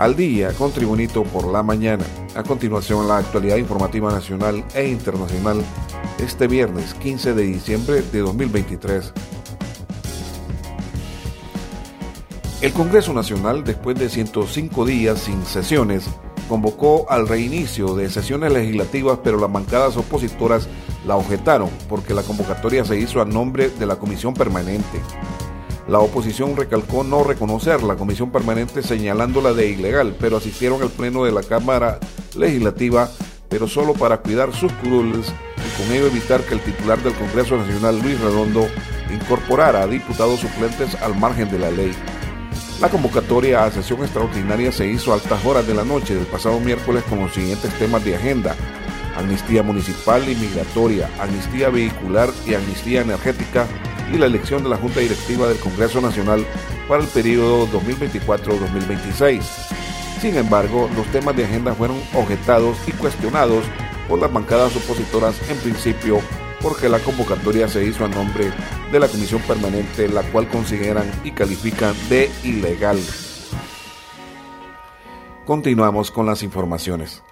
al día con Tribunito por la mañana. A continuación, la actualidad informativa nacional e internacional este viernes 15 de diciembre de 2023. El Congreso Nacional, después de 105 días sin sesiones, convocó al reinicio de sesiones legislativas, pero las bancadas opositoras la objetaron porque la convocatoria se hizo a nombre de la Comisión Permanente. La oposición recalcó no reconocer la comisión permanente señalándola de ilegal, pero asistieron al pleno de la Cámara Legislativa, pero solo para cuidar sus curules y con ello evitar que el titular del Congreso Nacional, Luis Redondo, incorporara a diputados suplentes al margen de la ley. La convocatoria a sesión extraordinaria se hizo a altas horas de la noche del pasado miércoles con los siguientes temas de agenda. Amnistía municipal y migratoria, amnistía vehicular y amnistía energética, y la elección de la Junta Directiva del Congreso Nacional para el periodo 2024-2026. Sin embargo, los temas de agenda fueron objetados y cuestionados por las bancadas opositoras en principio porque la convocatoria se hizo a nombre de la Comisión Permanente, la cual consideran y califican de ilegal. Continuamos con las informaciones.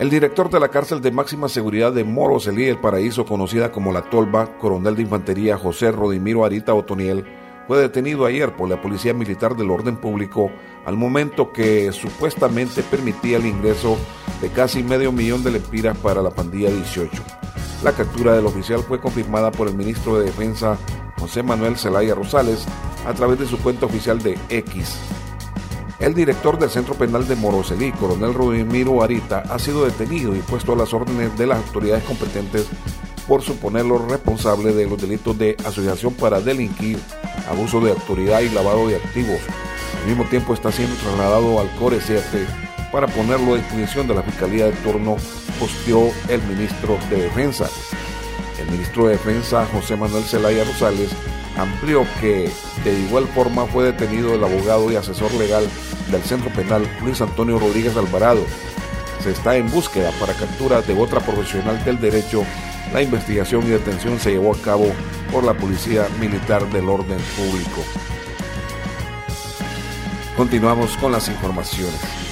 El director de la cárcel de máxima seguridad de Moroselí, el Paraíso, conocida como La Tolva, coronel de infantería José Rodimiro Arita Otoniel, fue detenido ayer por la Policía Militar del Orden Público al momento que supuestamente permitía el ingreso de casi medio millón de lempiras para la pandilla 18. La captura del oficial fue confirmada por el ministro de Defensa José Manuel Zelaya Rosales a través de su cuenta oficial de X. El director del Centro Penal de Moroselí, coronel Rodimiro Arita, ha sido detenido y puesto a las órdenes de las autoridades competentes por suponerlo responsable de los delitos de asociación para delinquir, abuso de autoridad y lavado de activos. Al mismo tiempo está siendo trasladado al Core 7 para ponerlo a disposición de la Fiscalía de turno, posteó el ministro de Defensa. El ministro de Defensa, José Manuel Zelaya Rosales, amplió que de igual forma fue detenido el abogado y asesor legal del Centro Penal Luis Antonio Rodríguez Alvarado. Se está en búsqueda para captura de otra profesional del derecho. La investigación y detención se llevó a cabo por la Policía Militar del Orden Público. Continuamos con las informaciones.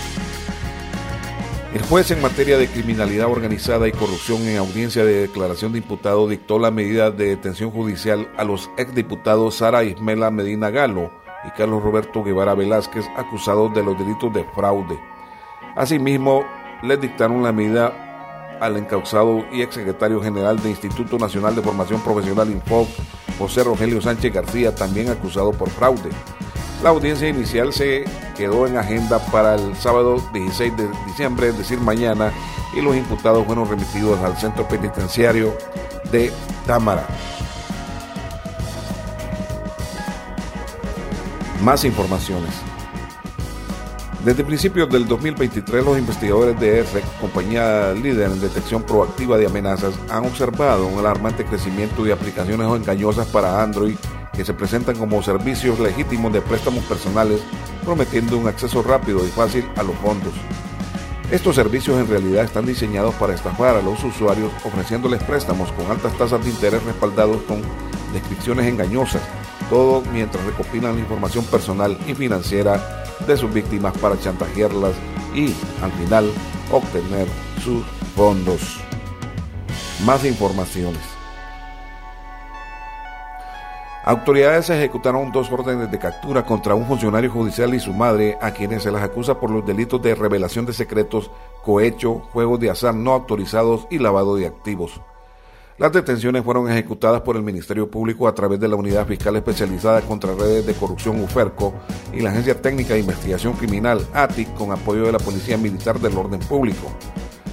El juez en materia de criminalidad organizada y corrupción en audiencia de declaración de imputado dictó la medida de detención judicial a los exdiputados Sara Ismela Medina Galo y Carlos Roberto Guevara Velázquez acusados de los delitos de fraude. Asimismo, les dictaron la medida al encausado y exsecretario general del Instituto Nacional de Formación Profesional Infoc, José Rogelio Sánchez García, también acusado por fraude. La audiencia inicial se quedó en agenda para el sábado 16 de diciembre, es decir, mañana, y los imputados fueron remitidos al centro penitenciario de Támara. Más informaciones. Desde principios del 2023, los investigadores de ERREC, compañía líder en detección proactiva de amenazas, han observado un alarmante crecimiento de aplicaciones engañosas para Android que se presentan como servicios legítimos de préstamos personales, prometiendo un acceso rápido y fácil a los fondos. Estos servicios en realidad están diseñados para estafar a los usuarios ofreciéndoles préstamos con altas tasas de interés respaldados con descripciones engañosas, todo mientras recopilan la información personal y financiera de sus víctimas para chantajearlas y, al final, obtener sus fondos. Más informaciones. Autoridades ejecutaron dos órdenes de captura contra un funcionario judicial y su madre, a quienes se las acusa por los delitos de revelación de secretos, cohecho, juegos de azar no autorizados y lavado de activos. Las detenciones fueron ejecutadas por el Ministerio Público a través de la Unidad Fiscal Especializada contra Redes de Corrupción UFERCO y la Agencia Técnica de Investigación Criminal ATIC con apoyo de la Policía Militar del Orden Público.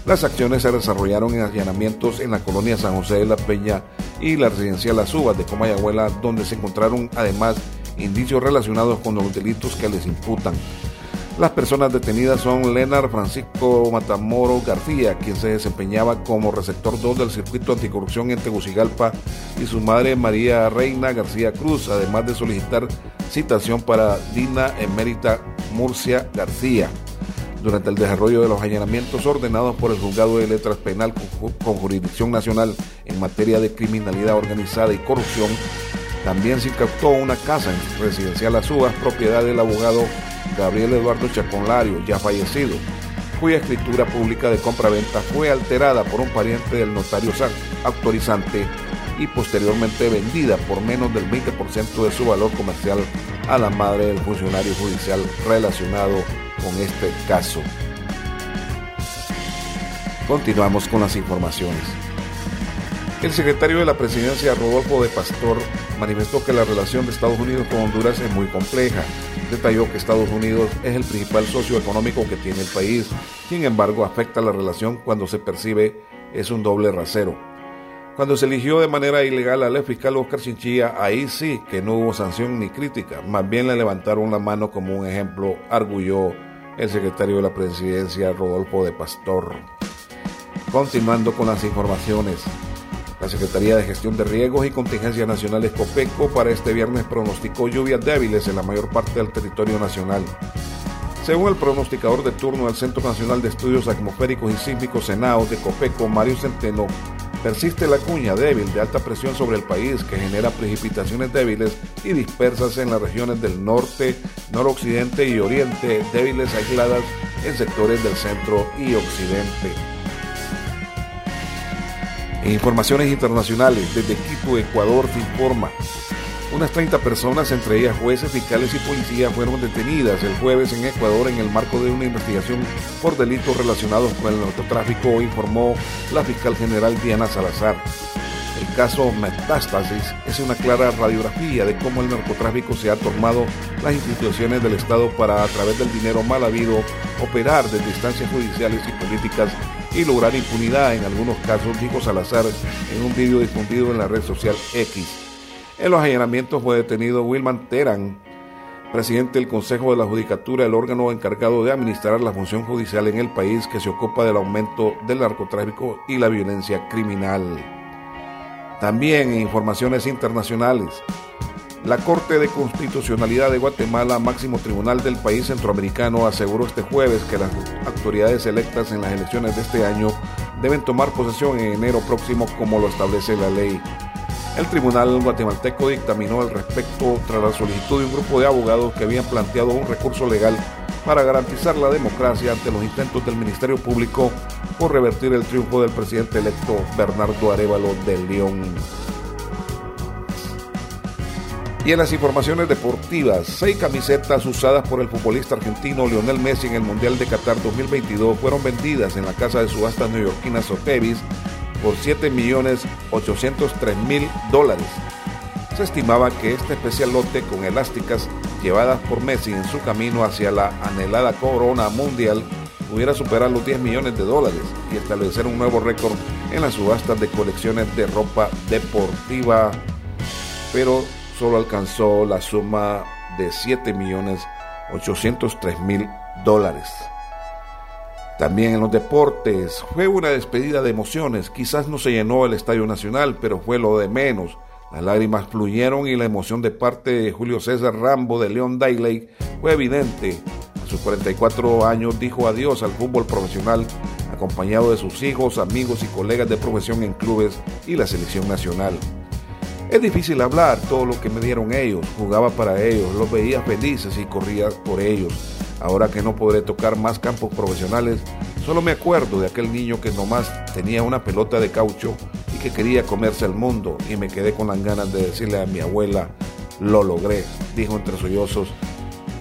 Las acciones se desarrollaron en allanamientos en la colonia San José de la Peña y la residencial Las Uvas de Comayagüela, donde se encontraron además indicios relacionados con los delitos que les imputan. Las personas detenidas son Leonard Francisco Matamoro García, quien se desempeñaba como receptor 2 del circuito anticorrupción en Tegucigalpa, y su madre María Reina García Cruz, además de solicitar citación para Dina Emérita Murcia García durante el desarrollo de los allanamientos ordenados por el Juzgado de Letras Penal con, jurisdicción nacional en materia de criminalidad organizada y corrupción, también se incautó una casa en residencial Azúas, propiedad del abogado Gabriel Eduardo Chaconlario, ya fallecido, cuya escritura pública de compra-venta fue alterada por un pariente del notario autorizante y posteriormente vendida por menos del 20% de su valor comercial a la madre del funcionario judicial relacionado con este caso. Continuamos con las informaciones. El secretario de la presidencia, Rodolfo de Pastor, manifestó que la relación de Estados Unidos con Honduras es muy compleja. Detalló que Estados Unidos es el principal socio económico que tiene el país, sin embargo afecta la relación cuando se percibe es un doble rasero. Cuando se eligió de manera ilegal al fiscal Oscar Chinchilla, ahí sí que no hubo sanción ni crítica, más bien le levantaron la mano como un ejemplo, arguyó el secretario de la presidencia, Rodolfo de Pastor. Continuando con las informaciones. La Secretaría de Gestión de Riesgos y Contingencias Nacionales COPECO para este viernes pronosticó lluvias débiles en la mayor parte del territorio nacional. Según el pronosticador de turno del Centro Nacional de Estudios Atmosféricos y Sísmicos Senados de COPECO, Mario Centeno, persiste la cuña débil de alta presión sobre el país que genera precipitaciones débiles y dispersas en las regiones del norte, noroccidente y oriente, débiles aisladas en sectores del centro y occidente. En informaciones internacionales, desde Quito, Ecuador, se informa. Unas 30 personas, entre ellas jueces, fiscales y policías, fueron detenidas el jueves en Ecuador en el marco de una investigación por delitos relacionados con el narcotráfico, informó la fiscal general Diana Salazar. El caso Metástasis es una clara radiografía de cómo el narcotráfico se ha tomado las instituciones del Estado para, a través del dinero mal habido, operar desde instancias judiciales y políticas y lograr impunidad en algunos casos, dijo Salazar en un vídeo difundido en la red social X. En los allanamientos fue detenido Wilman Terán, presidente del Consejo de la Judicatura, el órgano encargado de administrar la función judicial en el país que se ocupa del aumento del narcotráfico y la violencia criminal. También en informaciones internacionales, la Corte de Constitucionalidad de Guatemala, máximo tribunal del país centroamericano, aseguró este jueves que las autoridades electas en las elecciones de este año deben tomar posesión en enero próximo como lo establece la ley. El tribunal guatemalteco dictaminó al respecto tras la solicitud de un grupo de abogados que habían planteado un recurso legal para garantizar la democracia ante los intentos del Ministerio Público por revertir el triunfo del presidente electo Bernardo Arevalo de León. Y en las informaciones deportivas, seis camisetas usadas por el futbolista argentino Lionel Messi en el Mundial de Qatar 2022 fueron vendidas en la casa de subastas neoyorquina Sotheby's por 7.803.000 dólares. Se estimaba que este especial lote con elásticas llevadas por Messi en su camino hacia la anhelada corona mundial pudiera superar los 10 millones de dólares y establecer un nuevo récord en las subastas de colecciones de ropa deportiva. Pero solo alcanzó la suma de 7 millones 803 mil dólares. También en los deportes fue una despedida de emociones. Quizás no se llenó el Estadio Nacional, pero fue lo de menos. Las lágrimas fluyeron y la emoción de parte de Julio César Rambo de León Dailey fue evidente. A sus 44 años dijo adiós al fútbol profesional, acompañado de sus hijos, amigos y colegas de profesión en clubes y la selección nacional. Es difícil hablar todo lo que me dieron ellos, jugaba para ellos, los veía felices y corría por ellos. Ahora que no podré tocar más campos profesionales, solo me acuerdo de aquel niño que nomás tenía una pelota de caucho y que quería comerse el mundo y me quedé con las ganas de decirle a mi abuela, lo logré, dijo entre sollozos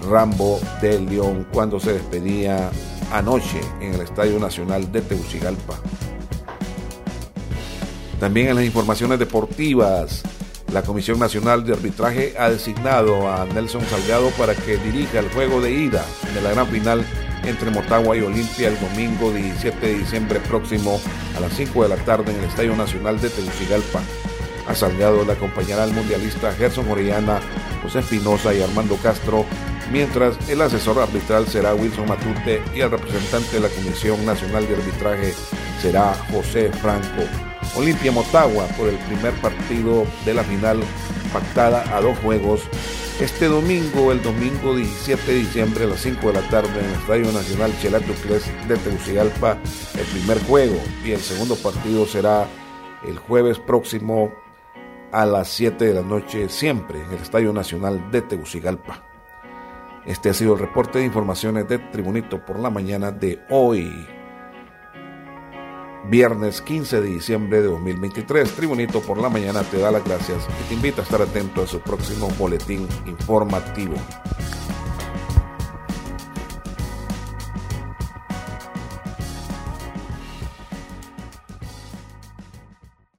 Rambo del León cuando se despedía anoche en el Estadio Nacional de Tegucigalpa. También en las informaciones deportivas, la Comisión Nacional de Arbitraje ha designado a Nelson Salgado para que dirija el juego de ida de la gran final entre Motagua y Olimpia el domingo 17 de diciembre próximo a las 5 de la tarde en el Estadio Nacional de Tegucigalpa. A Salgado le acompañará el mundialista Gerson Orellana, José Espinosa y Armando Castro, mientras el asesor arbitral será Wilson Matute y el representante de la Comisión Nacional de Arbitraje será José Franco. Olimpia Motagua por el primer partido de la final pactada a dos juegos este domingo, el domingo 17 de diciembre a las 5 de la tarde en el Estadio Nacional Chelatucles de Tegucigalpa, el primer juego y el segundo partido será el jueves próximo a las 7 de la noche siempre en el Estadio Nacional de Tegucigalpa. Este ha sido el reporte de informaciones de Tribunito por la mañana de hoy, viernes 15 de diciembre de 2023. Tribunito por la mañana te da las gracias y te invita a estar atento a su próximo boletín informativo.